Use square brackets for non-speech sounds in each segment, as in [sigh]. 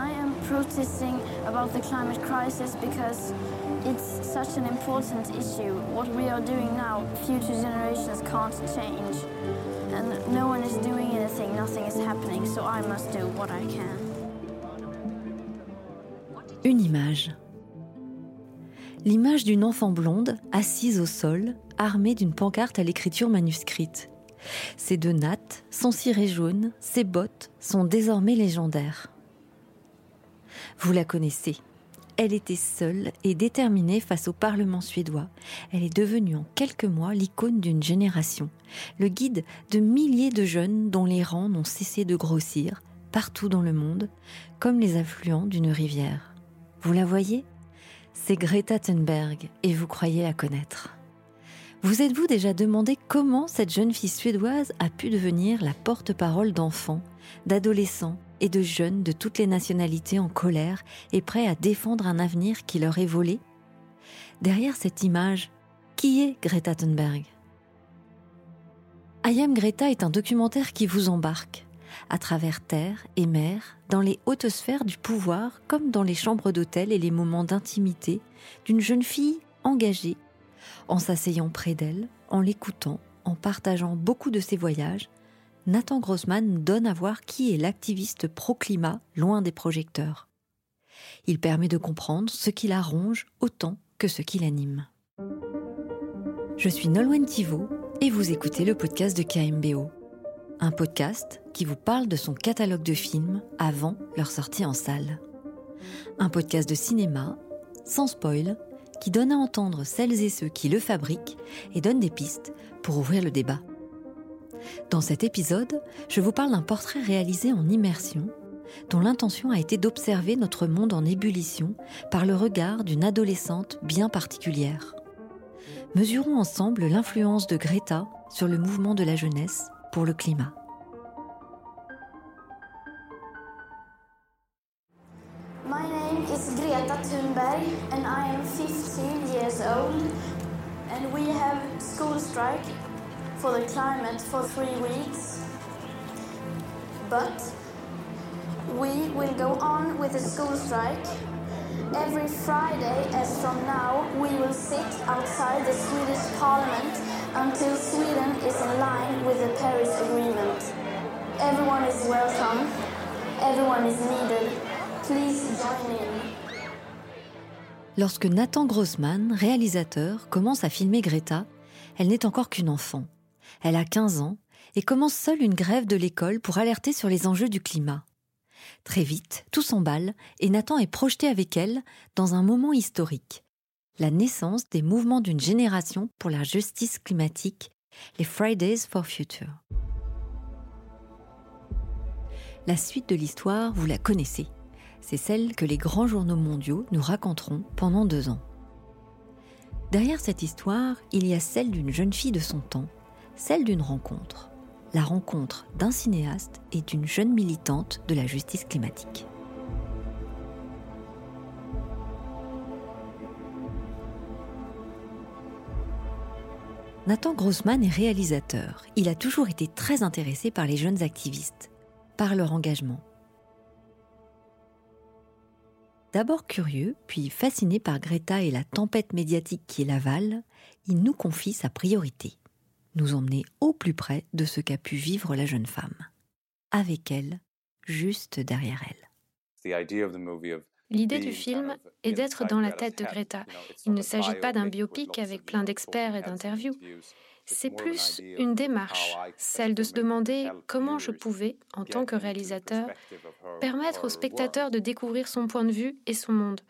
I am protesting about the climate crisis because it's such an important issue. What we are doing now, future generations can't change. And no one is doing anything, nothing is happening, so I must do what I can. Une image. L'image d'une enfant blonde assise au sol, armée d'une pancarte à l'écriture manuscrite. Ses deux nattes, son ciré jaune, ses bottes sont désormais légendaires. Vous la connaissez. Elle était seule et déterminée face au Parlement suédois. Elle est devenue en quelques mois l'icône d'une génération, le guide de milliers de jeunes dont les rangs n'ont cessé de grossir partout dans le monde, comme les affluents d'une rivière. Vous la voyez? C'est Greta Thunberg et vous croyez la connaître. Vous êtes-vous déjà demandé comment cette jeune fille suédoise a pu devenir la porte-parole d'enfants, d'adolescents et de jeunes de toutes les nationalités en colère et prêts à défendre un avenir qui leur est volé. Derrière cette image, qui est Greta Thunberg? I Greta est un documentaire qui vous embarque, à travers terre et mer, dans les hautes sphères du pouvoir comme dans les chambres d'hôtel et les moments d'intimité d'une jeune fille engagée en s'asseyant près d'elle, en l'écoutant, en partageant beaucoup de ses voyages, Nathan Grossman donne à voir qui est l'activiste pro-climat loin des projecteurs. Il permet de comprendre ce qui la autant que ce qui l'anime. Je suis Nolwenn Thivaud et vous écoutez le podcast de KMBO. Un podcast qui vous parle de son catalogue de films avant leur sortie en salle. Un podcast de cinéma, sans spoil, qui donne à entendre celles et ceux qui le fabriquent et donne des pistes pour ouvrir le débat. Dans cet épisode, je vous parle d'un portrait réalisé en immersion, dont l'intention a été d'observer notre monde en ébullition par le regard d'une adolescente bien particulière. Mesurons ensemble l'influence de Greta sur le mouvement de la jeunesse pour le climat. My name is Greta Thunberg and I am 15 years old and we have school strike for the climate for three weeks. But we will go on with the school strike. Every Friday, as from now, we will sit outside the Swedish parliament until Sweden is in line with the Paris Agreement. Everyone is welcome. Everyone is needed. Please join in. Lorsque Nathan Grossman, réalisateur, commence à filmer Greta, elle n'est encore qu'une enfant. Elle a 15 ans et commence seule une grève de l'école pour alerter sur les enjeux du climat. Très vite, tout s'emballe et Nathan est projeté avec elle dans un moment historique. La naissance des mouvements d'une génération pour la justice climatique, les Fridays for Future. La suite de l'histoire, vous la connaissez. C'est celle que les grands journaux mondiaux nous raconteront pendant deux ans. Derrière cette histoire, il y a celle d'une jeune fille de son temps, celle d'une rencontre. La rencontre d'un cinéaste et d'une jeune militante de la justice climatique. Nathan Grossman est réalisateur. Il a toujours été très intéressé par les jeunes activistes, par leur engagement. D'abord curieux, puis fasciné par Greta et la tempête médiatique qui l'avale, il nous confie sa priorité nous emmener au plus près de ce qu'a pu vivre la jeune femme. Avec elle, juste derrière elle. L'idée du film est d'être dans la tête de Greta. Il ne s'agit pas d'un biopic avec plein d'experts et d'interviews. C'est plus une démarche, celle de se demander comment je pouvais, en tant que réalisateur, permettre au spectateur de découvrir son point de vue et son monde.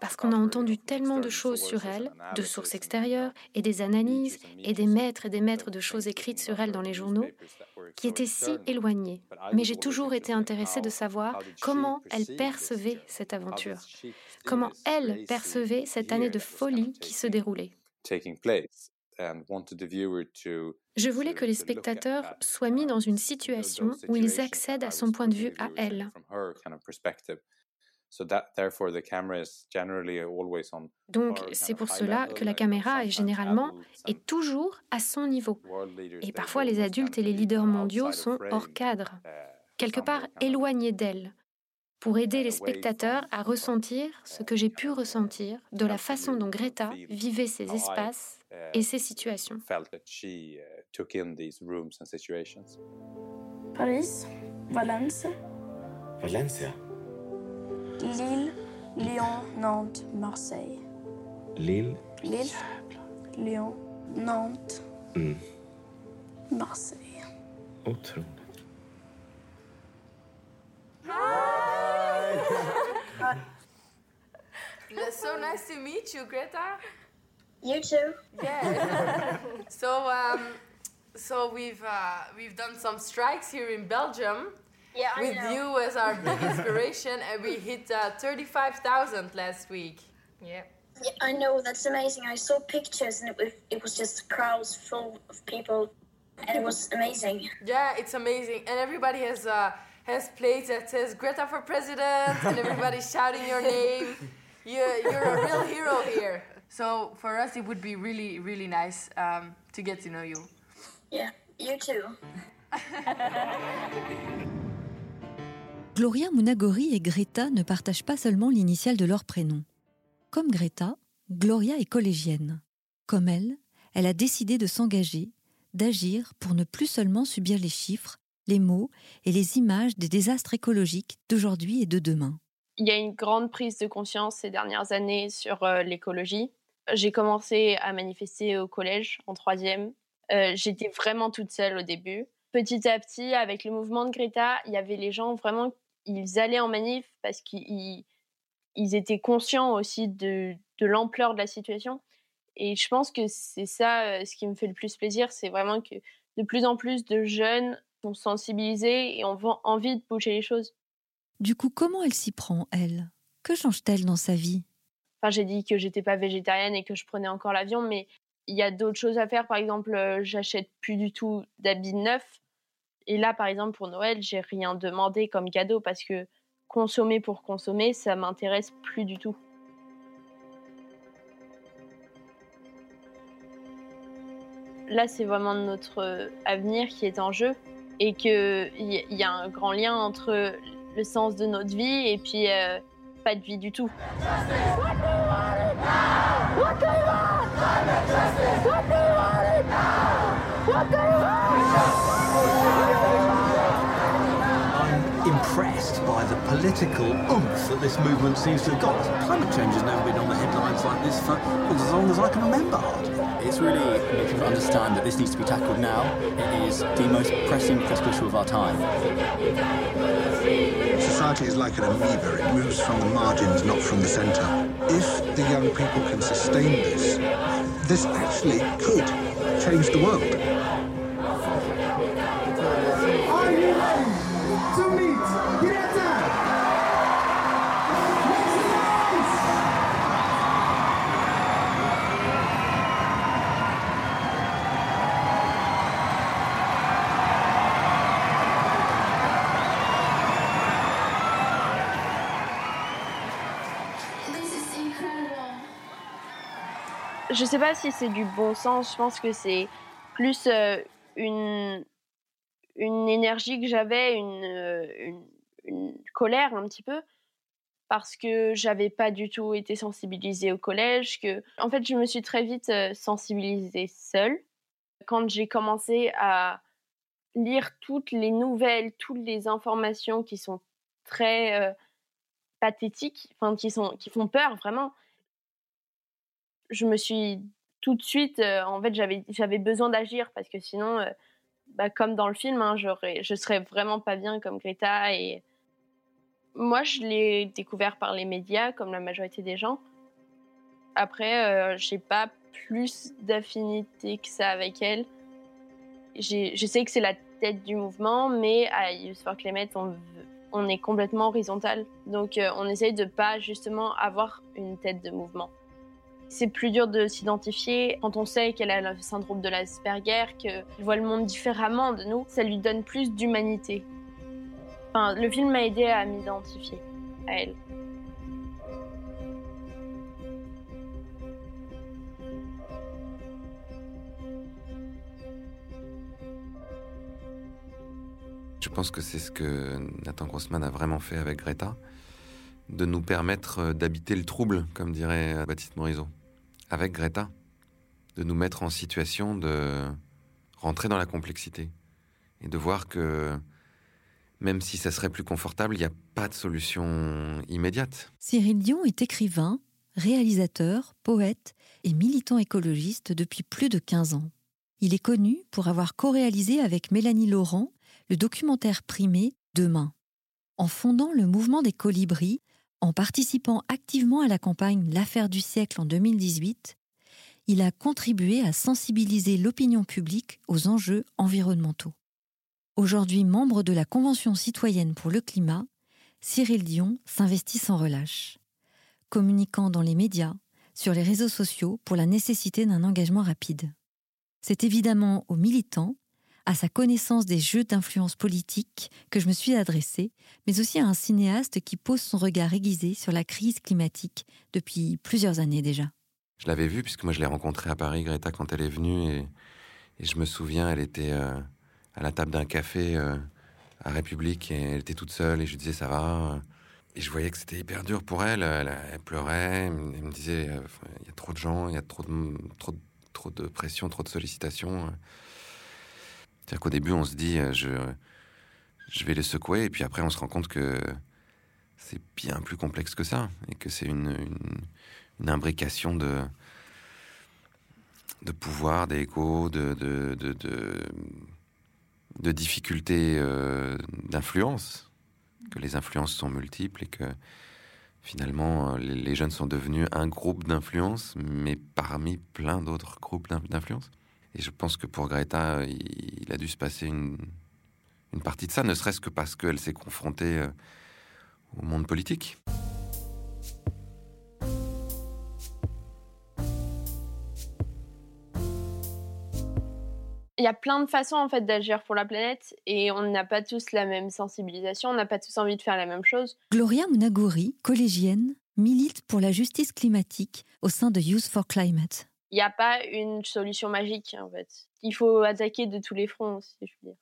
Parce qu'on a entendu tellement de choses sur elle, de sources extérieures, et des analyses, et des maîtres et des maîtres de choses écrites sur elle dans les journaux, qui étaient si éloignées. Mais j'ai toujours été intéressée de savoir comment elle percevait cette aventure, comment elle percevait cette année de folie qui se déroulait. Je voulais que les spectateurs soient mis dans une situation où ils accèdent à son point de vue à elle. Donc, c'est pour cela que la caméra est généralement et toujours à son niveau. Et parfois, les adultes et les leaders mondiaux sont hors cadre. quelque part éloigné d'elle, pour aider les spectateurs à ressentir ce que j'ai pu ressentir de la façon dont Greta vivait ces espaces et ces situations. Paris, Valence. Valencia? Lille, Lyon, Nantes, Marseille. Lille. Lille, Lyon, Nantes, Mm. Marseille. Otroligt. It's [laughs] so nice to meet you, Greta. You too. Yeah. [laughs] so, um, so we've uh, we've done some strikes here in Belgium Yeah, I with know. you as our big [laughs] inspiration, and we hit uh, thirty-five thousand last week. Yeah. Yeah, I know that's amazing. I saw pictures and it was it was just crowds full of people, and it was amazing. Yeah, it's amazing, and everybody has uh, has plates that says Greta for president, and everybody's [laughs] shouting your name. You're, you're a real hero here. So for us, it would be really, really nice um, to get to know you. Yeah, you too. [laughs] Gloria Munagori et Greta ne partagent pas seulement l'initiale de leur prénom. Comme Greta, Gloria est collégienne. Comme elle, elle a décidé de s'engager, d'agir pour ne plus seulement subir les chiffres, les mots et les images des désastres écologiques d'aujourd'hui et de demain. Il y a une grande prise de conscience ces dernières années sur euh, l'écologie. J'ai commencé à manifester au collège en troisième. Euh, J'étais vraiment toute seule au début. Petit à petit, avec le mouvement de Greta, il y avait les gens vraiment, ils allaient en manif parce qu'ils ils étaient conscients aussi de, de l'ampleur de la situation. Et je pense que c'est ça euh, ce qui me fait le plus plaisir, c'est vraiment que de plus en plus de jeunes sont sensibilisés et ont envie de bouger les choses. Du coup, comment elle s'y prend, elle? Que change-t-elle dans sa vie? Enfin, j'ai dit que j'étais pas végétarienne et que je prenais encore l'avion, mais il y a d'autres choses à faire. Par exemple, euh, j'achète plus du tout d'habits neufs. Et là, par exemple, pour Noël, j'ai rien demandé comme cadeau parce que consommer pour consommer, ça m'intéresse plus du tout. Là, c'est vraiment notre avenir qui est en jeu et qu'il y, y a un grand lien entre le sens de notre vie et puis euh, pas de vie du tout. Impressed by the political oomph that this movement seems to have got. Climate change has never been on the headlines like this for well, as long as I can remember. It's really making people understand that this needs to be tackled now. It is the most pressing critical issue of our time. Society is like an amoeba. It moves from the margins, not from the centre. If the young people can sustain this, this actually could change the world. Je sais pas si c'est du bon sens, je pense que c'est plus euh, une, une énergie que j'avais, une, euh, une, colère un petit peu, parce que j'avais pas du tout été sensibilisée au collège. Que... En fait, je me suis très vite euh, sensibilisée seule. Quand j'ai commencé à lire toutes les nouvelles, toutes les informations qui sont très pathétiques, enfin qui, sont, qui font peur vraiment, je me suis tout de suite, euh, en fait, j'avais, besoin d'agir parce que sinon, euh, bah, comme dans le film, hein, je serais vraiment pas bien comme Greta. Et moi, je l'ai découvert par les médias, comme la majorité des gens. Après, euh, j'ai pas plus d'affinité que ça avec elle. Je sais que c'est la tête du mouvement, mais à Youth for Climate, on, on est complètement horizontal. Donc, on essaye de pas justement avoir une tête de mouvement. C'est plus dur de s'identifier quand on sait qu'elle a le syndrome de l'Asperger, qu'elle voit le monde différemment de nous. Ça lui donne plus d'humanité. Enfin, le film m'a aidé à m'identifier à elle. Je pense que c'est ce que Nathan Grossman a vraiment fait avec Greta, de nous permettre d'habiter le trouble, comme dirait Baptiste Morisot, avec Greta, de nous mettre en situation de rentrer dans la complexité et de voir que même si ça serait plus confortable, il n'y a pas de solution immédiate. Cyril Dion est écrivain, réalisateur, poète et militant écologiste depuis plus de 15 ans. Il est connu pour avoir co-réalisé avec Mélanie Laurent le documentaire primé Demain. En fondant le mouvement des colibris, en participant activement à la campagne L'affaire du siècle en 2018, il a contribué à sensibiliser l'opinion publique aux enjeux environnementaux. Aujourd'hui membre de la Convention citoyenne pour le climat, Cyril Dion s'investit sans relâche, communiquant dans les médias, sur les réseaux sociaux pour la nécessité d'un engagement rapide. C'est évidemment aux militants, à sa connaissance des jeux d'influence politique que je me suis adressée, mais aussi à un cinéaste qui pose son regard aiguisé sur la crise climatique depuis plusieurs années déjà. Je l'avais vue puisque moi je l'ai rencontrée à Paris, Greta, quand elle est venue, et, je me souviens, elle était... Euh, à la table d'un café euh, à République et elle était toute seule et je disais ça va? Et je voyais que c'était hyper dur pour elle. Elle, pleurait. Elle me disait euh, il y a trop de gens, il y a trop de, trop, trop de pression, trop de sollicitations. C'est-à-dire qu'au début, on se dit euh, je, je vais les secouer et puis après, on se rend compte que c'est bien plus complexe que ça et que c'est une, une, imbrication de de pouvoir, d'égo, de, de, de, de difficultés euh, d'influence, que les influences sont multiples et que finalement les, jeunes sont devenus un groupe d'influence, mais parmi plein d'autres groupes d'influence. Et je pense que pour Greta, il, a dû se passer une, une partie de ça, ne serait-ce que parce qu'elle s'est confrontée euh, au monde politique. il y a plein de façons en fait d'agir pour la planète et on n'a pas tous la même sensibilisation, on n'a pas tous envie de faire la même chose. Gloria Munaguri, collégienne, milite pour la justice climatique au sein de Youth for Climate. Il n'y a pas une solution magique en fait. Il faut attaquer de tous les fronts, si je veux dire.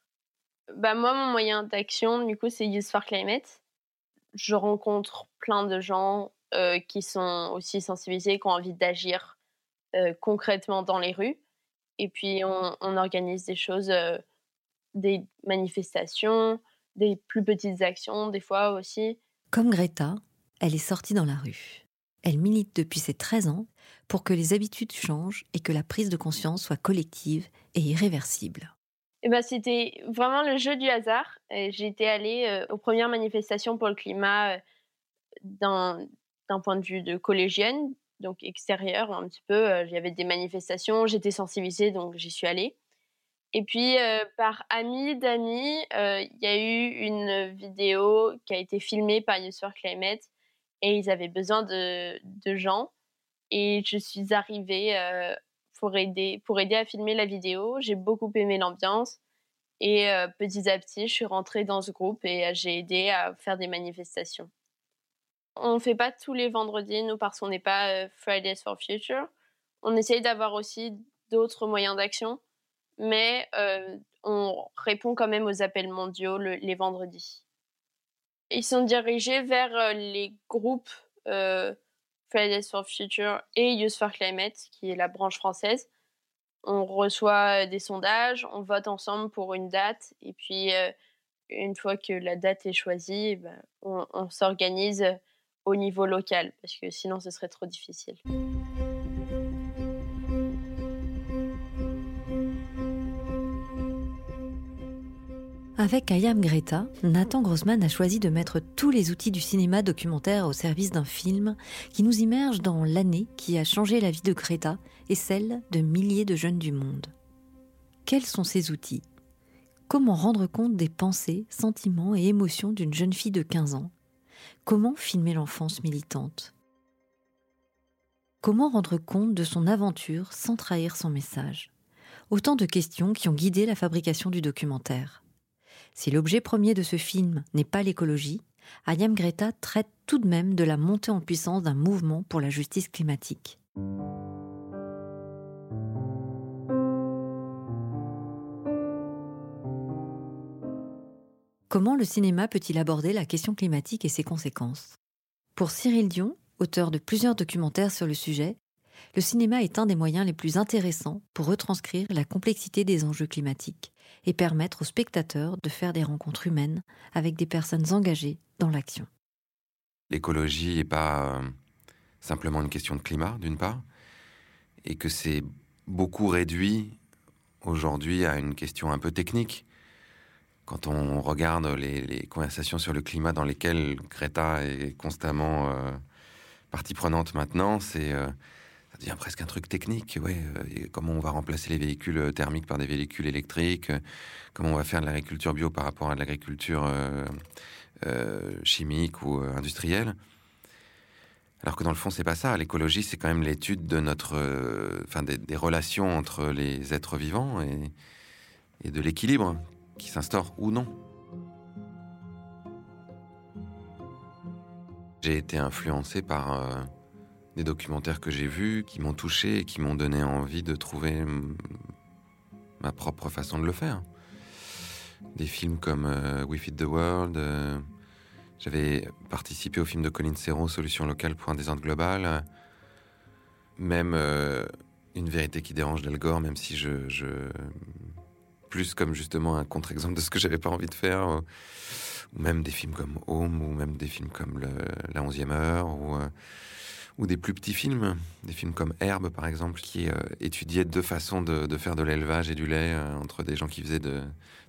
Bah moi, mon moyen d'action, du coup, c'est Youth for Climate. Je rencontre plein de gens euh, qui sont aussi sensibilisés, qui ont envie d'agir euh, concrètement dans les rues. Et puis, on, organise des choses, euh, des manifestations, des plus petites actions, des fois aussi. Comme Greta, elle est sortie dans la rue. Elle milite depuis ses 13 ans pour que les habitudes changent et que la prise de conscience soit collective et irréversible. Et ben, c'était vraiment le jeu du hasard. J'étais allée euh, aux premières manifestations pour le climat euh, d'un point de vue de collégienne, donc extérieur un petit peu. Il y avait des manifestations, j'étais sensibilisée, donc j'y suis allée. Et puis, par amis d'amis, il y a eu une vidéo qui a été filmée par for Climate et ils avaient besoin de, de gens. Et je suis arrivée pour, aider, pour aider à filmer la vidéo. J'ai beaucoup aimé l'ambiance. Et petit à petit, je suis rentrée dans ce groupe et j'ai aidé à faire des manifestations. On ne fait pas tous les vendredis, nous, parce qu'on n'est pas euh, Fridays for Future. On essaye d'avoir aussi d'autres moyens d'action, mais euh, on répond quand même aux appels mondiaux les vendredis. Ils sont dirigés vers euh, les groupes Fridays for Future et Youth for Climate, qui est la branche française. On reçoit des sondages, on vote ensemble pour une date, et puis une fois que la date est choisie, eh ben, on s'organise au niveau local, parce que sinon ce serait trop difficile. Avec Ayam Greta, Nathan Grossman a choisi de mettre tous les outils du cinéma documentaire au service d'un film qui nous immerge dans l'année qui a changé la vie de Greta et celle de milliers de jeunes du monde. Quels sont ces outils? Comment rendre compte des pensées, sentiments et émotions d'une jeune fille de 15 ans? Comment filmer l'enfance militante? Comment rendre compte de son aventure sans trahir son message? Autant de questions qui ont guidé la fabrication du documentaire. Si l'objet premier de ce film n'est pas l'écologie, Ayam Greta traite tout de même de la montée en puissance d'un mouvement pour la justice climatique. Comment le cinéma peut-il aborder la question climatique et ses conséquences? Pour Cyril Dion, auteur de plusieurs documentaires sur le sujet, le cinéma est un des moyens les plus intéressants pour retranscrire la complexité des enjeux climatiques et permettre aux spectateurs de faire des rencontres humaines avec des personnes engagées dans l'action. L'écologie n'est pas euh, simplement une question de climat, d'une part, et que c'est beaucoup réduit aujourd'hui à une question un peu technique. Quand on regarde les, conversations sur le climat dans lesquelles Greta est constamment euh, partie prenante maintenant, c'est euh, devient presque un truc technique. Ouais, euh, comment on va remplacer les véhicules thermiques par des véhicules électriques Comment on va faire de l'agriculture bio par rapport à de l'agriculture chimique ou industrielle alors que dans le fond, c'est pas ça. L'écologie, c'est quand même l'étude de notre, euh, enfin, des, relations entre les êtres vivants et, de l'équilibre qui s'instaure ou non. J'ai été influencé par euh, des documentaires que j'ai vus, qui m'ont touché et qui m'ont donné envie de trouver ma propre façon de le faire. Des films comme euh, We Feed the World, j'avais participé au film de Colin Serrault, Solution locale pour un désordre global. Même euh, Une vérité qui dérange d'Al Gore, même si je, Plus comme justement un contre-exemple de ce que j'avais pas envie de faire. Euh, ou même des films comme Home, ou même des films comme La Onzième Heure, ou, euh, ou des plus petits films. Des films comme Herbe, par exemple, qui étudiaient deux façons de, faire de l'élevage et du lait entre des gens qui faisaient de,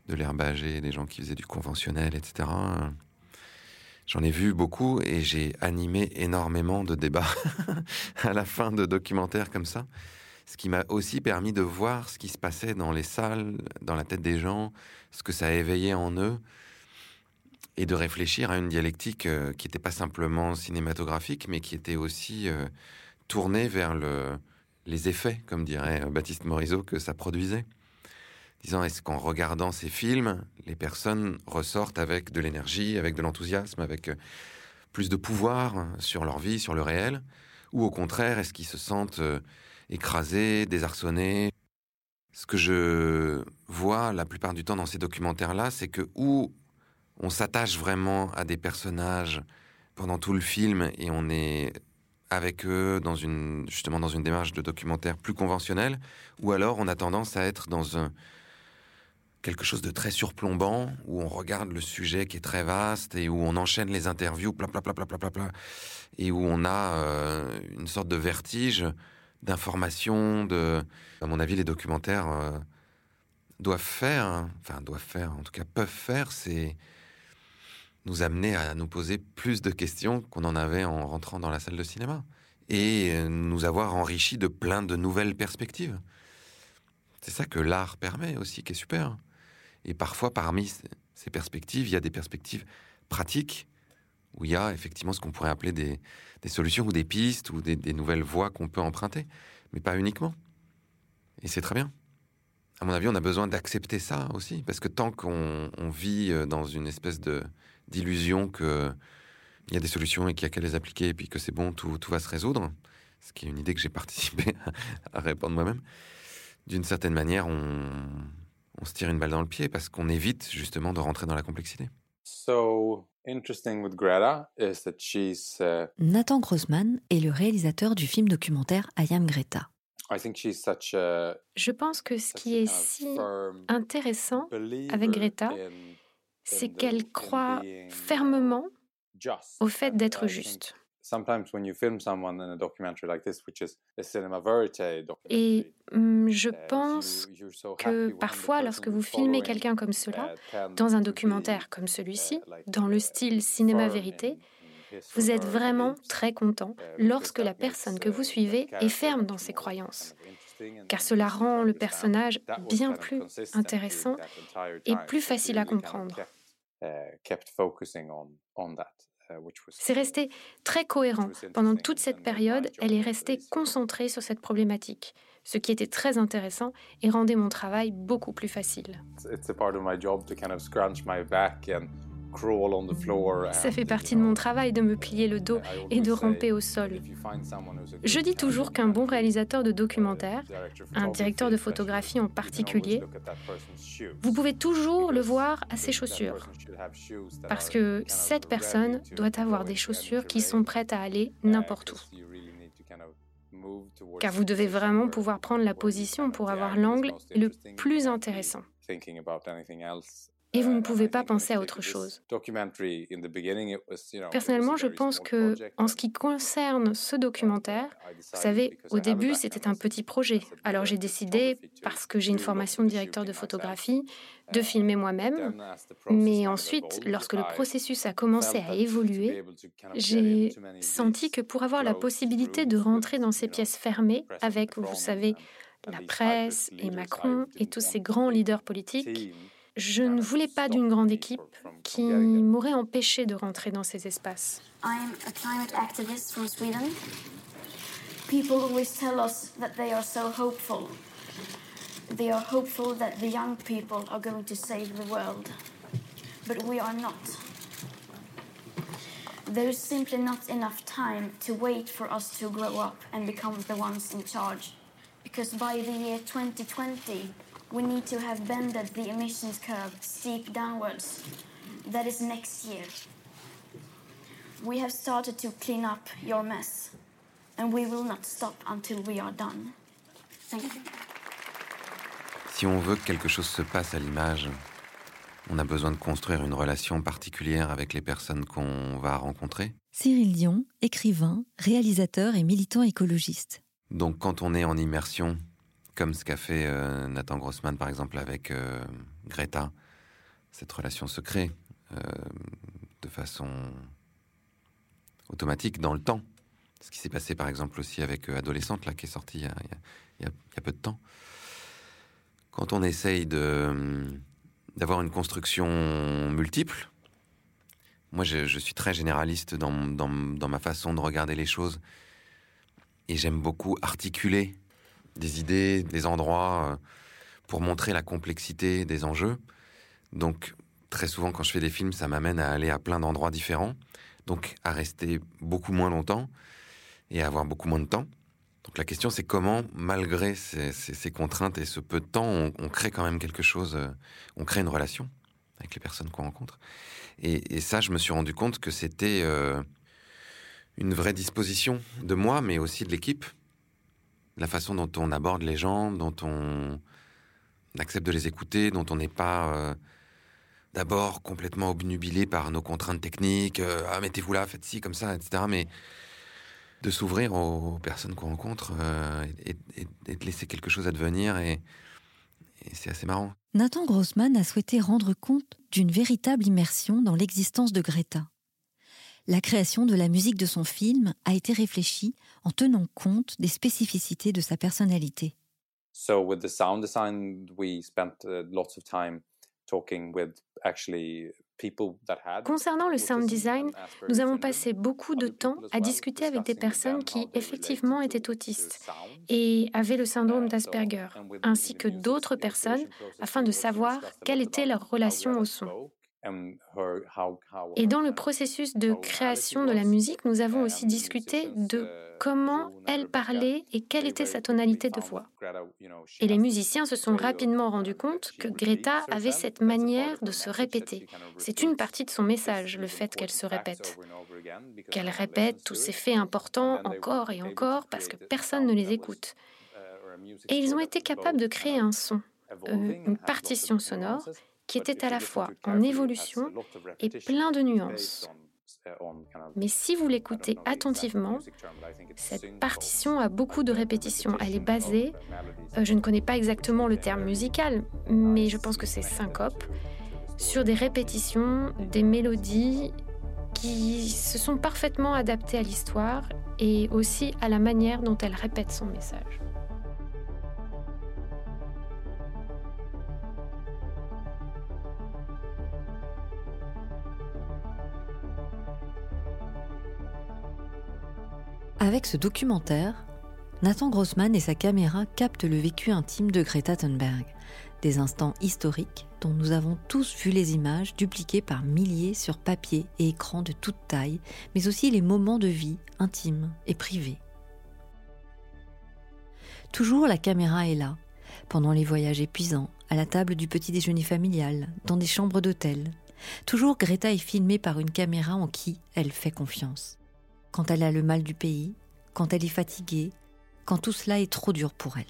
de l'herbage et des gens qui faisaient du conventionnel, etc. J'en ai vu beaucoup et j'ai animé énormément de débats [laughs] à la fin de documentaires comme ça. Ce qui m'a aussi permis de voir ce qui se passait dans les salles, dans la tête des gens, ce que ça a éveillé en eux, et de réfléchir à une dialectique euh, qui n'était pas simplement cinématographique, mais qui était aussi euh, tournée vers le, les effets, comme dirait Baptiste Morisot, que ça produisait. Disant est-ce qu'en regardant ces films, les personnes ressortent avec de l'énergie, avec de l'enthousiasme, avec euh, plus de pouvoir sur leur vie, sur le réel, ou au contraire, est-ce qu'ils se sentent euh, écrasés, désarçonnés? Ce que je vois la plupart du temps dans ces documentaires-là, c'est que où on s'attache vraiment à des personnages pendant tout le film et on est avec eux dans une justement dans une démarche de documentaire plus conventionnelle, ou alors on a tendance à être dans quelque chose de très surplombant, où on regarde le sujet qui est très vaste et où on enchaîne les interviews, pla, pla, pla, pla, pla, pla, et où on a euh, une sorte de vertige d'informations, de... À mon avis, les documentaires euh, doivent faire, enfin doivent faire, en tout cas peuvent faire, c'est nous amener à nous poser plus de questions qu'on en avait en rentrant dans la salle de cinéma et euh, nous avoir enrichi de plein de nouvelles perspectives. C'est ça que l'art permet aussi, qui est super. Et parfois, parmi ces perspectives, il y a des perspectives pratiques où il y a effectivement ce qu'on pourrait appeler des, solutions ou des pistes ou des, nouvelles voies qu'on peut emprunter, mais pas uniquement. Et c'est très bien. À mon avis, on a besoin d'accepter ça aussi, parce que tant qu'on vit euh, dans une espèce de d'illusion que il y a des solutions et qu'il y a qu'à les appliquer et puis que c'est bon, tout, tout va se résoudre, ce qui est une idée que j'ai participé [laughs] à répondre moi-même. D'une certaine manière, on, on se tire une balle dans le pied parce qu'on évite justement de rentrer dans la complexité. Uh, Nathan Grossman est le réalisateur du film documentaire I Am Greta. Je pense que ce qui est si intéressant avec Greta, c'est qu'elle croit fermement au fait d'être juste. Et je pense que parfois, lorsque vous filmez quelqu'un comme cela, dans un documentaire comme celui-ci, dans le style cinéma vérité, vous êtes vraiment très content lorsque la personne que vous suivez est ferme dans ses croyances, car cela rend le personnage bien plus intéressant et plus facile à comprendre. C'est resté très cohérent. Pendant toute cette période, elle est restée concentrée sur cette problématique, ce qui était très intéressant et rendait mon travail beaucoup plus facile. Ça fait partie de mon travail de me plier le dos et de ramper au sol. Je dis toujours qu'un bon réalisateur de documentaire, un directeur de photographie en particulier, vous pouvez toujours le voir à ses chaussures. Parce que cette personne doit avoir des chaussures qui sont prêtes à aller n'importe où. Car vous devez vraiment pouvoir prendre la position pour avoir l'angle le plus intéressant et vous ne pouvez pas penser à autre chose. Personnellement, je pense que, en ce qui concerne ce documentaire, vous savez, au début, c'était un petit projet. Alors j'ai décidé, parce que j'ai une formation de directeur de photographie, de filmer moi-même. Mais ensuite, lorsque le processus a commencé à évoluer, j'ai senti que pour avoir la possibilité de rentrer dans ces pièces fermées avec, vous savez, la presse et Macron et tous ces grands leaders politiques, je ne voulais pas d'une grande équipe qui m'aurait empêché de rentrer dans ces espaces. I'm a climate activist from Sweden. People always tell us that they are so hopeful. They are hopeful that the young people are going to save the world. But we are not. There is simply not enough time to wait for us to grow up and become the ones in charge. Because by the year 2020, we need to have bended the emissions curve steep downwards. That is next year. We have started to clean up your mess, and we will not stop until we are done. Thank you. Si on veut que quelque chose se passe à l'image, on a besoin de construire une relation particulière avec les personnes qu'on va rencontrer. Cyril Dion, écrivain, réalisateur et militant écologiste. Donc quand on est en immersion comme ce qu'a fait euh, Nathan Grossman par exemple avec euh, Greta. Cette relation se crée euh, de façon automatique dans le temps. Ce qui s'est passé par exemple aussi avec Adolescente, là, qui est sorti il y, a, peu de temps. Quand on essaye de, d'avoir une construction multiple, moi je, suis très généraliste dans, dans ma façon de regarder les choses et j'aime beaucoup articuler des idées, des endroits euh, pour montrer la complexité des enjeux. Donc, très souvent, quand je fais des films, ça m'amène à aller à plein d'endroits différents, donc à rester beaucoup moins longtemps et à avoir beaucoup moins de temps. Donc la question, c'est comment, malgré ces, contraintes et ce peu de temps, on, crée quand même quelque chose, euh, on crée une relation avec les personnes qu'on rencontre. Et, ça, je me suis rendu compte que c'était euh, une vraie disposition de moi, mais aussi de l'équipe, la façon dont on aborde les gens, dont on accepte de les écouter, dont on n'est pas euh, d'abord complètement obnubilé par nos contraintes techniques, euh, ah mettez-vous là, faites ci, comme ça, etc. Mais de s'ouvrir aux personnes qu'on rencontre euh, et, de laisser quelque chose advenir et, et c'est assez marrant. Nathan Grossman a souhaité rendre compte d'une véritable immersion dans l'existence de Greta la création de la musique de son film a été réfléchie en tenant compte des spécificités de sa personnalité. So with the sound design, we spent uh, lots of time talking with actually Concernant le sound design, nous avons passé beaucoup de temps à discuter avec des personnes qui effectivement étaient autistes et avaient le syndrome d'Asperger, ainsi que d'autres personnes, afin de savoir quelle était leur relation au son. Et dans le processus de création de la musique, nous avons aussi discuté de comment elle parlait et quelle était sa tonalité de voix. Et les musiciens se sont rapidement rendus compte que Greta avait cette manière de se répéter. C'est une partie de son message, le fait qu'elle se répète. Qu'elle répète tous ces faits importants encore et encore parce que personne ne les écoute. Et ils ont été capables de créer un son, euh, une partition sonore qui était à la fois en évolution et plein de nuances. Mais si vous l'écoutez attentivement, cette partition a beaucoup de répétitions. Elle est basée, euh, je ne connais pas exactement le terme musical, mais je pense que c'est syncope, sur des répétitions, des mélodies qui se sont parfaitement adaptées à l'histoire et aussi à la manière dont elle répète son message. Avec ce documentaire, Nathan Grossman et sa caméra captent le vécu intime de Greta Thunberg, Des instants historiques dont nous avons tous vu les images dupliquées par milliers sur papier et écran de toute taille, mais aussi les moments de vie intimes et privés. Toujours la caméra est là, pendant les voyages épuisants, à la table du petit déjeuner familial, dans des chambres d'hôtel. Toujours Greta est filmée par une caméra en qui elle fait confiance. Quand elle a le mal du pays, quand elle est fatiguée, quand tout cela est trop dur pour elle.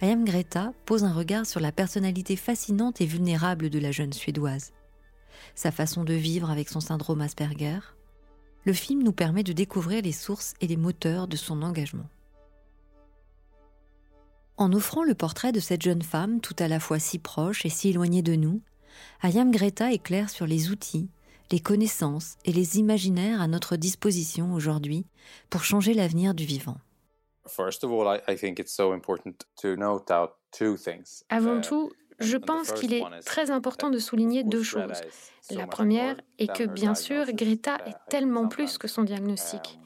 Ayam Greta pose un regard sur la personnalité fascinante et vulnérable de la jeune Suédoise. Sa façon de vivre avec son syndrome Asperger. Le film nous permet de découvrir les sources et les moteurs de son engagement. En offrant le portrait de cette jeune femme tout à la fois si proche et si éloignée de nous, Ayam Greta éclaire sur les outils, les connaissances et les imaginaires à notre disposition aujourd'hui pour changer l'avenir du vivant. Avant tout, je pense qu'il est très important de souligner deux choses. La première est que, bien sûr, Greta est tellement plus que son diagnostic.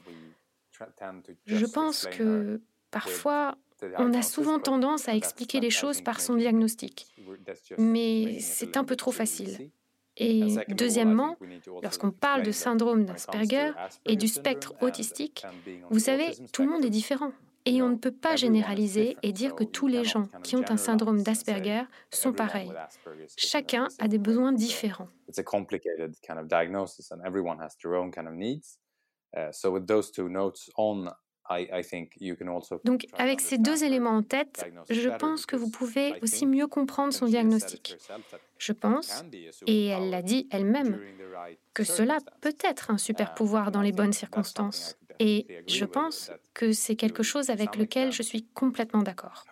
Je pense que parfois, on a souvent tendance à expliquer les choses par son diagnostic, mais c'est un peu trop facile. Et deuxièmement, lorsqu'on parle de syndrome d'Asperger et du spectre autistique, vous savez, tout le monde est différent. Et on ne peut pas généraliser et dire que tous les gens qui ont un syndrome d'Asperger sont pareils. Chacun a des besoins différents. Donc, avec ces deux éléments en tête, je pense que vous pouvez aussi mieux comprendre son diagnostic. Je pense, et elle l'a dit elle-même, que cela peut être un super pouvoir dans les bonnes circonstances. Et je pense que c'est quelque chose avec lequel je suis complètement d'accord.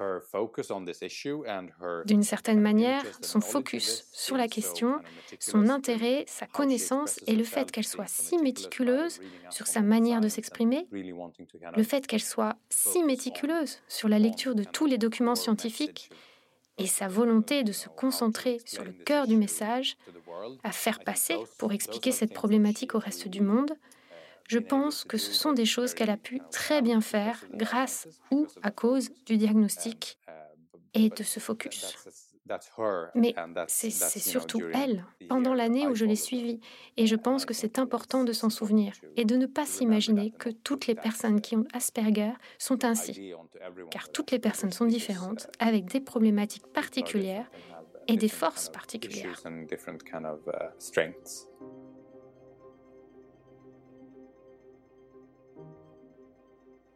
D'une certaine manière, son focus sur la question, son intérêt, sa connaissance et le fait qu'elle soit si méticuleuse sur sa manière de s'exprimer, le fait qu'elle soit si méticuleuse sur la lecture de tous les documents scientifiques et sa volonté de se concentrer sur le cœur du message, à faire passer pour expliquer cette problématique au reste du monde, je pense que ce sont des choses qu'elle a pu très bien faire grâce ou à cause du diagnostic et de ce focus. Mais c'est surtout elle, pendant l'année où je l'ai suivie, et je pense que c'est important de s'en souvenir et de ne pas s'imaginer que toutes les personnes qui ont Asperger sont ainsi, car toutes les personnes sont différentes, avec des problématiques particulières et des forces particulières.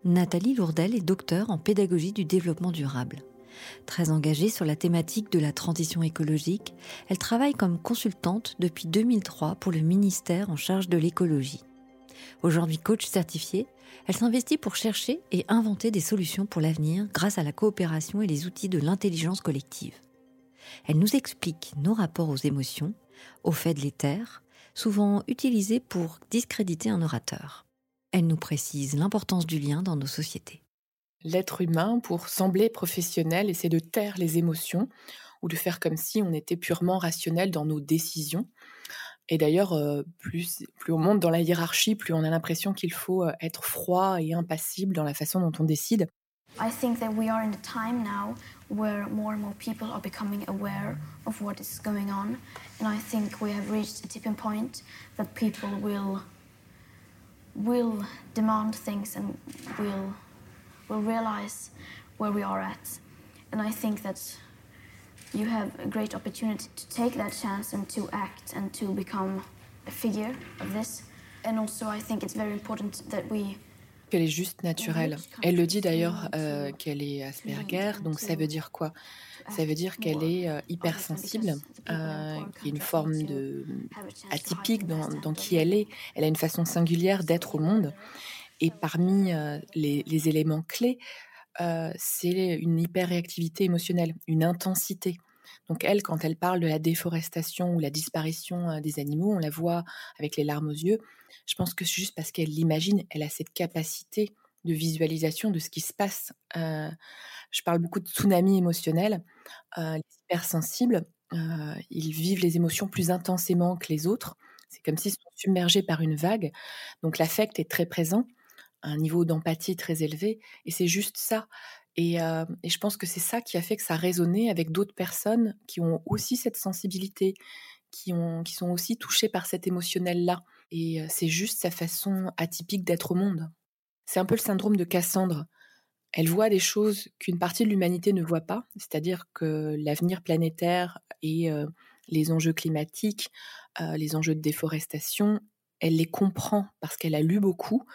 Nathalie Lourdel est docteur en pédagogie du développement durable. Très engagée sur la thématique de la transition écologique, elle travaille comme consultante depuis 2003 pour le ministère en charge de l'écologie. Aujourd'hui coach certifiée, elle s'investit pour chercher et inventer des solutions pour l'avenir grâce à la coopération et les outils de l'intelligence collective. Elle nous explique nos rapports aux émotions, aux faits de l'éther, souvent utilisés pour discréditer un orateur. Elle nous précise l'importance du lien dans nos sociétés. L'être humain, pour sembler professionnel, essaie de taire les émotions ou de faire comme si on était purement rationnel dans nos décisions. Et d'ailleurs, euh, plus, plus on monte dans la hiérarchie, plus on a l'impression qu'il faut euh, être froid et impassible dans la façon dont on décide. I think that we are in a time now where more and more people are becoming aware of what is going on. And I think we have reached a tipping point that people will will demand things and will will realize where we are at. And I think that you have a great opportunity to take that chance and to act and to become a figure of this. And also I think it's very important that we qu'elle est juste naturelle. Elle le dit d'ailleurs euh, qu'elle est Asperger, donc ça veut dire quoi? Ça veut dire qu'elle est euh, hypersensible, euh, une forme de atypique dans, dans, qui elle est. Elle a une façon singulière d'être au monde. Et parmi les, les, éléments clés, c'est une hyperréactivité émotionnelle, une intensité. Donc elle, quand elle parle de la déforestation ou la disparition des animaux, on la voit avec les larmes aux yeux. Je pense que c'est juste parce qu'elle l'imagine, elle a cette capacité de visualisation de ce qui se passe. Je parle beaucoup de tsunami émotionnel. Euh, les hypersensibles, ils vivent les émotions plus intensément que les autres. C'est comme s'ils sont submergés par une vague. Donc l'affect est très présent, un niveau d'empathie très élevé. Et c'est juste ça. Et, euh, et je pense que c'est ça qui a fait que ça résonnait avec d'autres personnes qui ont aussi cette sensibilité, qui, ont, qui sont aussi touchées par cet émotionnel-là. Et euh, c'est juste sa façon atypique d'être au monde. C'est un peu le syndrome de Cassandre. Elle voit des choses qu'une partie de l'humanité ne voit pas, c'est-à-dire que l'avenir planétaire et euh, les enjeux climatiques, les enjeux de déforestation, elle les comprend parce qu'elle a lu beaucoup,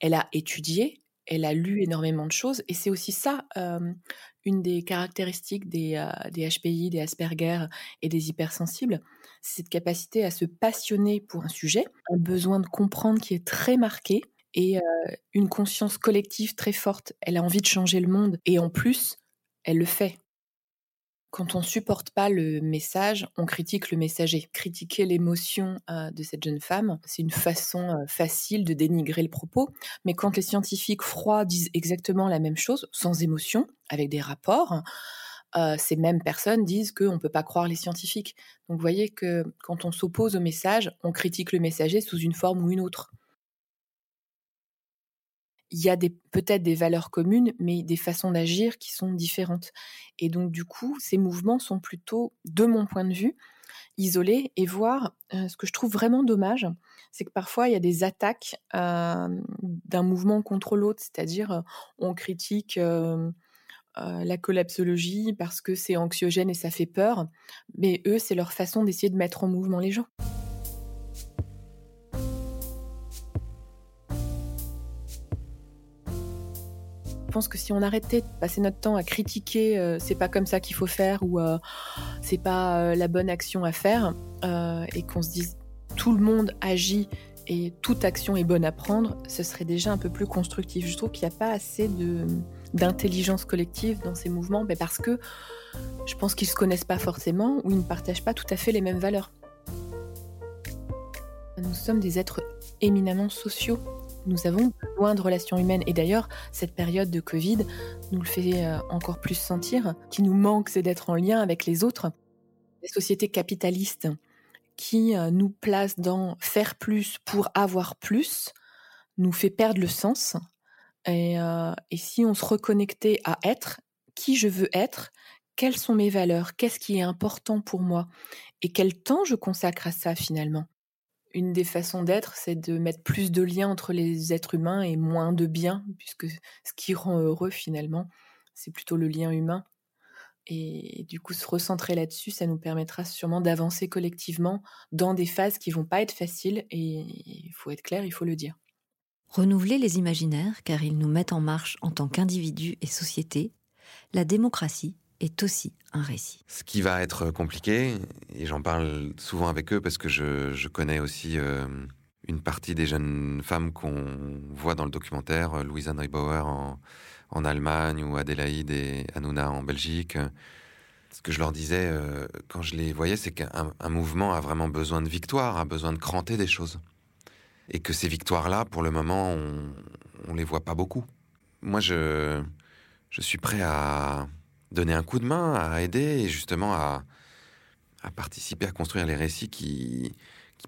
elle a étudié, elle a lu énormément de choses, et c'est aussi ça une des caractéristiques des, des HPI, des Asperger et des hypersensibles, c'est cette capacité à se passionner pour un sujet, un besoin de comprendre qui est très marqué, et une conscience collective très forte. Elle a envie de changer le monde et en plus, elle le fait. Quand on supporte pas le message, on critique le messager. Critiquer l'émotion de cette jeune femme, c'est une façon facile de dénigrer le propos. Mais quand les scientifiques froids disent exactement la même chose, sans émotion, avec des rapports, ces mêmes personnes disent qu'on ne peut pas croire les scientifiques. Donc vous voyez que quand on s'oppose au message, on critique le messager sous une forme ou une autre il y a peut-être des valeurs communes, mais des façons d'agir qui sont différentes. Et donc, du coup, ces mouvements sont plutôt, de mon point de vue, isolés. Et voir, euh, ce que je trouve vraiment dommage, c'est que parfois, il y a des attaques euh, d'un mouvement contre l'autre, c'est-à-dire, euh, on critique la collapsologie parce que c'est anxiogène et ça fait peur, mais eux, c'est leur façon d'essayer de mettre en mouvement les gens. Pense que si on arrêtait de passer notre temps à critiquer euh, c'est pas comme ça qu'il faut faire ou euh, c'est pas euh, la bonne action à faire et qu'on se dise tout le monde agit et toute action est bonne à prendre, ce serait déjà un peu plus constructif. Je trouve qu'il n'y a pas assez de d'intelligence collective dans ces mouvements mais parce que je pense qu'ils se connaissent pas forcément ou ils ne partagent pas tout à fait les mêmes valeurs. Nous sommes des êtres éminemment sociaux nous avons besoin de relations humaines. Et d'ailleurs, cette période de Covid nous le fait euh, encore plus sentir. qui nous manque, c'est d'être en lien avec les autres. Les sociétés capitalistes qui euh, nous placent dans faire plus pour avoir plus nous fait perdre le sens. Et, euh, et si on se reconnectait à être, qui je veux être, quelles sont mes valeurs, qu'est-ce qui est important pour moi et quel temps je consacre à ça finalement? Une des façons d'être, c'est de mettre plus de liens entre les êtres humains et moins de biens, puisque ce qui rend heureux finalement, c'est plutôt le lien humain. Et du coup, se recentrer là-dessus, ça nous permettra sûrement d'avancer collectivement dans des phases qui vont pas être faciles, et il faut être clair, il faut le dire. Renouveler les imaginaires, car ils nous mettent en marche en tant qu'individus et société, la démocratie est aussi un récit. Ce qui va être compliqué, et j'en parle souvent avec eux parce que je, connais aussi euh, une partie des jeunes femmes qu'on voit dans le documentaire, euh, Louisa Neubauer en, en, Allemagne ou Adélaïde et Hanouna en Belgique. Ce que je leur disais euh, quand je les voyais, c'est qu'un mouvement a vraiment besoin de victoire, a besoin de cranter des choses. Et que ces victoires-là, pour le moment, on ne les voit pas beaucoup. Moi, je suis prêt à, donner un coup de main, à aider justement à, participer à construire les récits qui,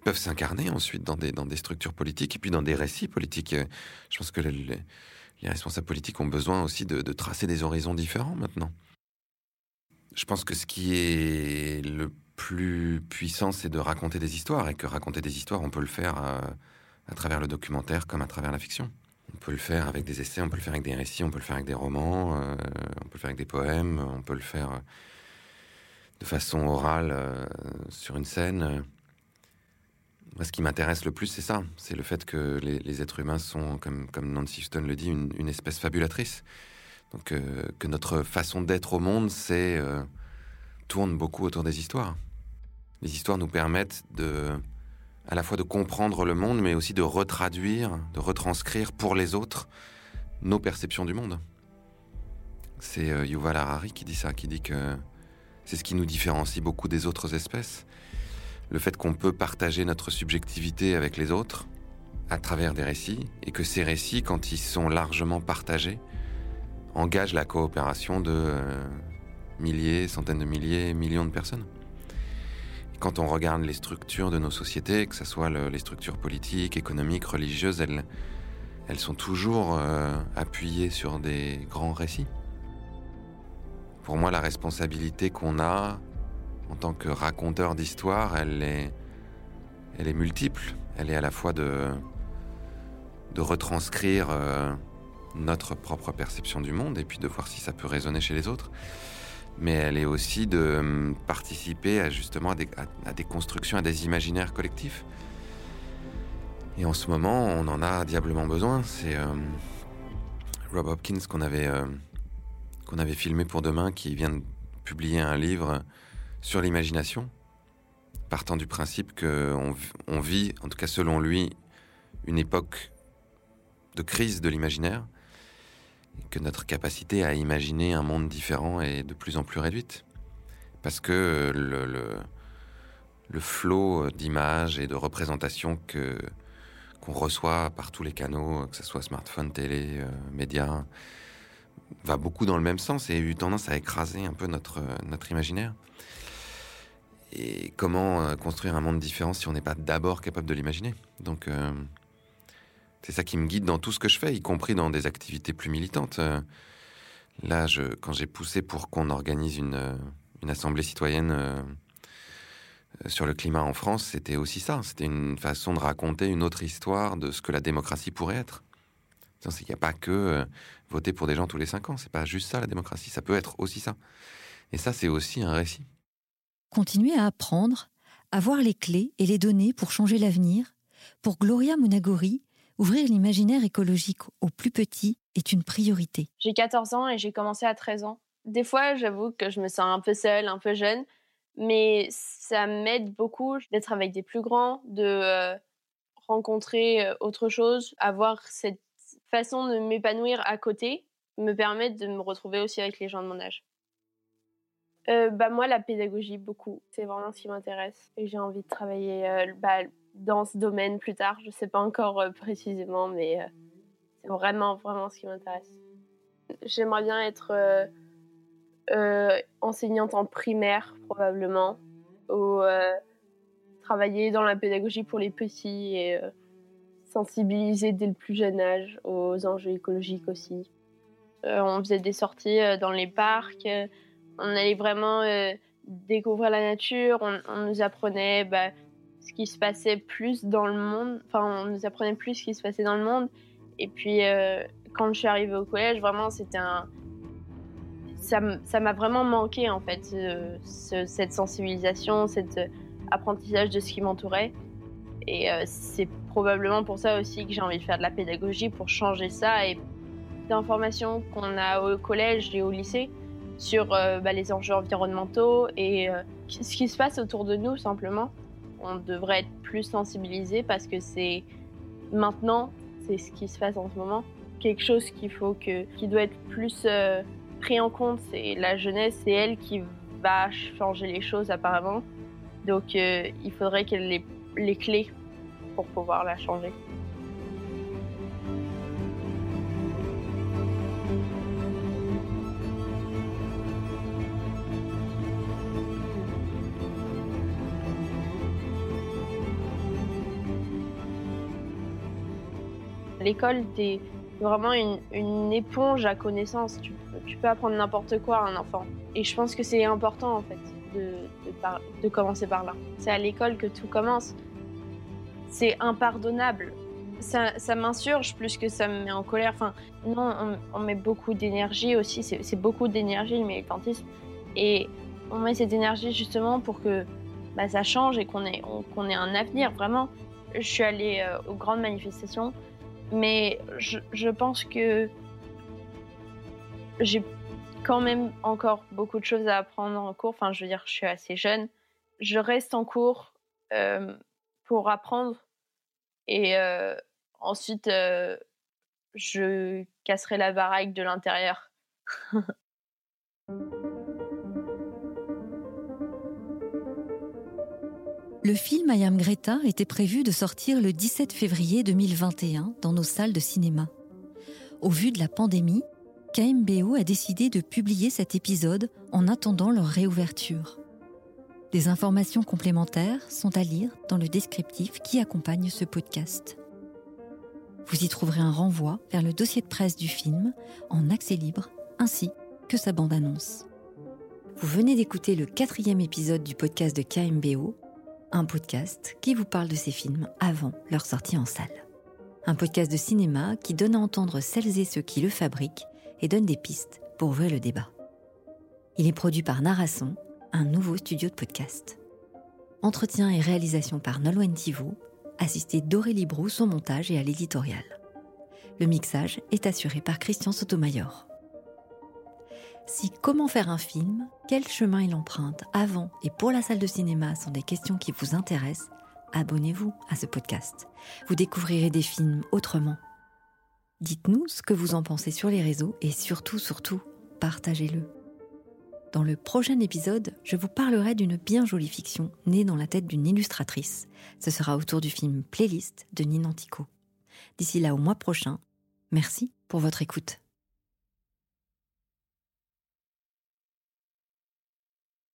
peuvent s'incarner ensuite dans des, structures politiques et puis dans des récits politiques. Je pense que les, responsables politiques ont besoin aussi de, tracer des horizons différents maintenant. Je pense que ce qui est le plus puissant, c'est de raconter des histoires et que raconter des histoires, on peut le faire à, à travers le documentaire comme à travers la fiction. On peut le faire avec des essais, on peut le faire avec des récits, on peut le faire avec des romans, euh, on peut le faire avec des poèmes, on peut le faire euh, de façon orale euh, sur une scène. Moi, ce qui m'intéresse le plus, c'est ça. C'est le fait que les, êtres humains sont, comme, comme Nancy Houston le dit, une, espèce fabulatrice. Donc, que notre façon d'être au monde, c'est tourne beaucoup autour des histoires. Les histoires nous permettent de à la fois de comprendre le monde, mais aussi de retraduire, de retranscrire pour les autres nos perceptions du monde. C'est euh, Yuval Harari qui dit ça, qui dit que c'est ce qui nous différencie beaucoup des autres espèces. Le fait qu'on peut partager notre subjectivité avec les autres à travers des récits, et que ces récits, quand ils sont largement partagés, engagent la coopération de euh, milliers, centaines de milliers, millions de personnes. Quand on regarde les structures de nos sociétés, que ce soit les structures politiques, économiques, religieuses, elles, sont toujours euh, appuyées sur des grands récits. Pour moi, la responsabilité qu'on a en tant que raconteur d'histoire, elle est, multiple. Elle est à la fois de, de retranscrire euh, notre propre perception du monde et puis de voir si ça peut résonner chez les autres. Mais elle est aussi de hum, participer à justement à des, constructions, à des imaginaires collectifs. Et en ce moment, on en a diablement besoin. C'est euh, Rob Hopkins qu'on avait, euh, avait filmé pour demain, qui vient de publier un livre sur l'imagination, partant du principe qu'on on vit, en tout cas selon lui, une époque de crise de l'imaginaire, que notre capacité à imaginer un monde différent est de plus en plus réduite. Parce que le, le, le flot d'images et de représentations que qu'on reçoit par tous les canaux, que ce soit smartphone, télé, euh, médias, va beaucoup dans le même sens et a eu tendance à écraser un peu notre, notre imaginaire. Et comment euh, construire un monde différent si on n'est pas d'abord capable de l'imaginer? Donc, euh, c'est ça qui me guide dans tout ce que je fais, y compris dans des activités plus militantes. Euh, là, quand j'ai poussé pour qu'on organise une, euh, une assemblée citoyenne euh, sur le climat en France, c'était aussi ça. C'était une façon de raconter une autre histoire de ce que la démocratie pourrait être. Il n'y a pas que voter pour des gens tous les cinq ans. C'est pas juste ça la démocratie. Ça peut être aussi ça. Et ça, c'est aussi un récit. Continuer à apprendre, avoir les clés et les données pour changer l'avenir, pour Gloria Munagori, ouvrir l'imaginaire écologique aux plus petits est une priorité. J'ai 14 ans et j'ai commencé à 13 ans. Des fois, j'avoue que je me sens un peu seule, un peu jeune, mais ça m'aide beaucoup d'être avec des plus grands, de euh, rencontrer euh, autre chose, avoir cette façon de m'épanouir à côté, me permet de me retrouver aussi avec les gens de mon âge. Euh, bah moi, la pédagogie, beaucoup. C'est vraiment ce qui m'intéresse. Et j'ai envie de travailler bah, dans ce domaine plus tard. Je ne sais pas encore euh, précisément, mais euh, c'est vraiment, vraiment ce qui m'intéresse. J'aimerais bien être euh, enseignante en primaire, probablement, ou travailler dans la pédagogie pour les petits et sensibiliser dès le plus jeune âge aux enjeux écologiques aussi. On faisait des sorties dans les parcs, on allait vraiment découvrir la nature, on, on nous apprenait bah, ce qui se passait plus dans le monde, enfin on nous apprenait plus ce qui se passait dans le monde. Et puis euh, quand je suis arrivée au collège, vraiment c'était un... Ça m'a vraiment manqué en fait, ce- ce- cette sensibilisation, cet euh, apprentissage de ce qui m'entourait. Et euh, c'est probablement pour ça aussi que j'ai envie de faire de la pédagogie, pour changer ça et d'informations qu'on a au collège et au lycée sur bah, les enjeux environnementaux et ce qui se passe autour de nous simplement. On devrait être plus sensibilisé parce que c'est maintenant, c'est ce qui se passe en ce moment. Quelque chose qu'il faut que, qui doit être plus euh, pris en compte, c'est la jeunesse, c'est elle qui va changer les choses apparemment. Donc euh, il faudrait qu'elle ait les clés pour pouvoir la changer. L'école, t'es vraiment une, une éponge à connaissances. Tu, tu peux apprendre n'importe quoi à un enfant. Et je pense que c'est important, en fait, de, de, commencer par là. C'est à l'école que tout commence. C'est impardonnable. Ça, ça m'insurge plus que ça me met en colère. Enfin, non, on, met beaucoup d'énergie aussi. C'est beaucoup d'énergie, le militantisme. Et on met cette énergie justement pour que bah, ça change et qu'on ait, on- qu'on ait un avenir, vraiment. Je suis allée euh, aux grandes manifestations mais je, pense que j'ai quand même encore beaucoup de choses à apprendre en cours. Enfin, je veux dire, je suis assez jeune. Je reste en cours euh, pour apprendre et euh, ensuite euh, je casserai la baraque de l'intérieur. [laughs] Le film I Am Greta était prévu de sortir le 17 février 2021 dans nos salles de cinéma. Au vu de la pandémie, KMBO a décidé de publier cet épisode en attendant leur réouverture. Des informations complémentaires sont à lire dans le descriptif qui accompagne ce podcast. Vous y trouverez un renvoi vers le dossier de presse du film en accès libre ainsi que sa bande-annonce. Vous venez d'écouter le quatrième épisode du podcast de KMBO, un podcast qui vous parle de ces films avant leur sortie en salle. Un podcast de cinéma qui donne à entendre celles et ceux qui le fabriquent et donne des pistes pour ouvrir le débat. Il est produit par Narasson, un nouveau studio de podcast. Entretien et réalisation par Nolwenn Tivou, assisté d'Aurélie Brousse au montage et à l'éditorial. Le mixage est assuré par Christian Sotomayor. Si comment faire un film, quel chemin il emprunte avant et pour la salle de cinéma sont des questions qui vous intéressent, abonnez-vous à ce podcast. Vous découvrirez des films autrement. Dites-nous ce que vous en pensez sur les réseaux et surtout, surtout, partagez-le. Dans le prochain épisode, je vous parlerai d'une bien jolie fiction née dans la tête d'une illustratrice. Ce sera autour du film Playlist de Ninantico. D'ici là au mois prochain, merci pour votre écoute.